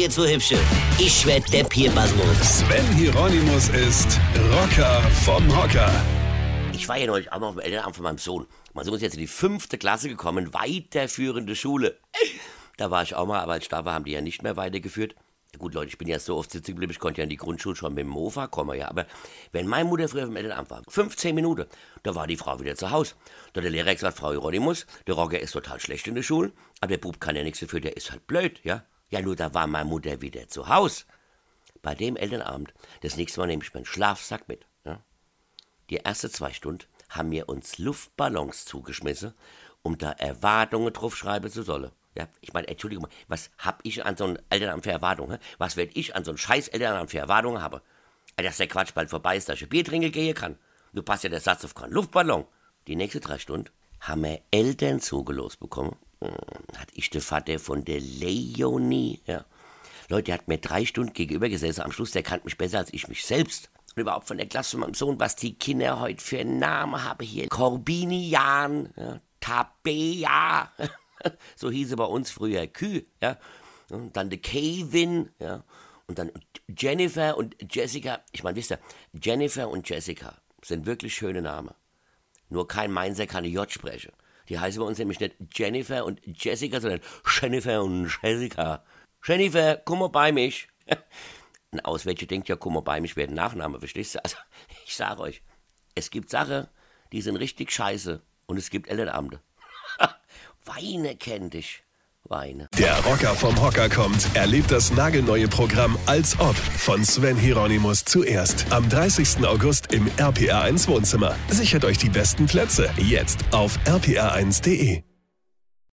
jetzt so hübsche. Ich werd der Pierpasmus. Sven Hieronymus ist Rocker vom Hocker. Ich war ja neulich auch noch im Elternabend von meinem Sohn. Mein Sohn ist jetzt in die fünfte Klasse gekommen, weiterführende Schule. Da war ich auch mal, aber als ich da war, haben die ja nicht mehr weitergeführt. Ja Gut, Leute, ich bin ja so oft sitzen geblieben, ich konnte ja in die Grundschule schon mit dem Mofa kommen, ja. Aber wenn meine Mutter früher im Elternamt war, 15 Minuten, da war die Frau wieder zu Hause. Da hat der Lehrer gesagt, Frau Hieronymus, der Rocker ist total schlecht in der Schule, aber der Bub kann ja nichts dafür, der ist halt blöd, ja. Ja, nur da war meine Mutter wieder zu Hause. Bei dem Elternabend, das nächste Mal nehme ich meinen Schlafsack mit, ja. Die ersten zwei Stunden haben wir uns Luftballons zugeschmissen, um da Erwartungen draufschreiben zu sollen. Ja, ich meine, Entschuldigung, was hab ich an so einem Elternamt für Erwartungen? Was werd ich an so einem scheiß Elternamt für Erwartungen haben? Dass der Quatsch bald vorbei ist, dass ich Bier trinken gehen kann. Du passt ja der Satz auf keinen Luftballon. Die nächsten drei Stunden haben wir Eltern zugelost Hat ich der Vater von der Leonie, ja. Leute, der hat mir drei Stunden gegenüber gesessen. Am Schluss, der kannte mich besser als ich mich selbst. Und überhaupt von der Klasse von meinem Sohn, was die Kinder heute für Namen haben hier. Corbinian, ja, Tabea. so hieß sie bei uns früher Kü, ja. Und dann der Kevin, ja. Und dann Jennifer und Jessica. Ich meine, wisst ihr, Jennifer und Jessica sind wirklich schöne Namen. Nur kein Mainzer kann J sprechen. Die heißen bei uns nämlich nicht Jennifer und Jessica, sondern Jennifer und Jessica. Jennifer, komm mal bei mich. Ein Auswärtiger denkt ja, komm mal bei mich, wäre ein Nachname, verstehst du? Also, ich sage euch, es gibt Sachen, die sind richtig scheiße. Und es gibt Elternabende. Weine kennt dich. Weine. Der Rocker vom Hocker kommt. Erlebt das nagelneue Programm Als Ob von Sven Hieronymus zuerst am 30. August im RPR1 Wohnzimmer. Sichert euch die besten Plätze jetzt auf rpr1.de.